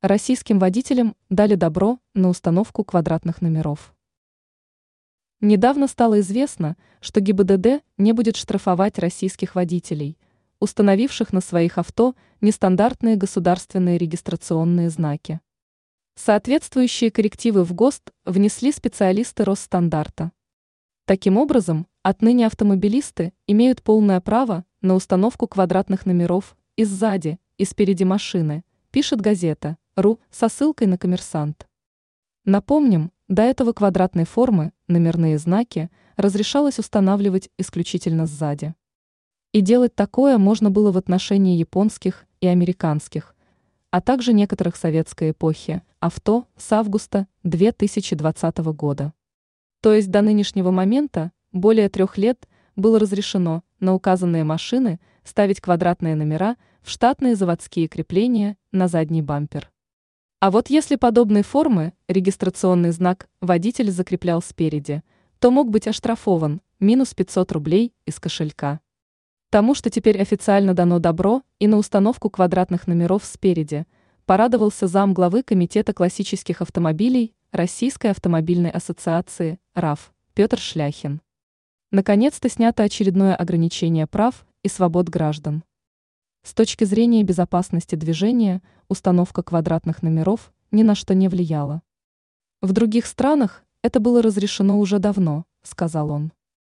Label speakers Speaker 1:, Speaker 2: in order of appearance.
Speaker 1: Российским водителям дали добро на установку квадратных номеров. Недавно стало известно, что ГИБДД не будет штрафовать российских водителей, установивших на своих авто нестандартные государственные регистрационные знаки. Соответствующие коррективы в ГОСТ внесли специалисты Росстандарта. Таким образом, отныне автомобилисты имеют полное право на установку квадратных номеров и сзади, и спереди машины, пишет газета ру со ссылкой на коммерсант. Напомним, до этого квадратной формы номерные знаки разрешалось устанавливать исключительно сзади. И делать такое можно было в отношении японских и американских, а также некоторых советской эпохи, авто с августа 2020 года. То есть до нынешнего момента, более трех лет, было разрешено на указанные машины ставить квадратные номера в штатные заводские крепления на задний бампер. А вот если подобной формы регистрационный знак водитель закреплял спереди, то мог быть оштрафован минус 500 рублей из кошелька. Тому, что теперь официально дано добро и на установку квадратных номеров спереди, порадовался зам главы Комитета классических автомобилей Российской автомобильной ассоциации РАФ Петр Шляхин. Наконец-то снято очередное ограничение прав и свобод граждан. С точки зрения безопасности движения, установка квадратных номеров ни на что не влияла. В других странах это было разрешено уже давно, сказал он.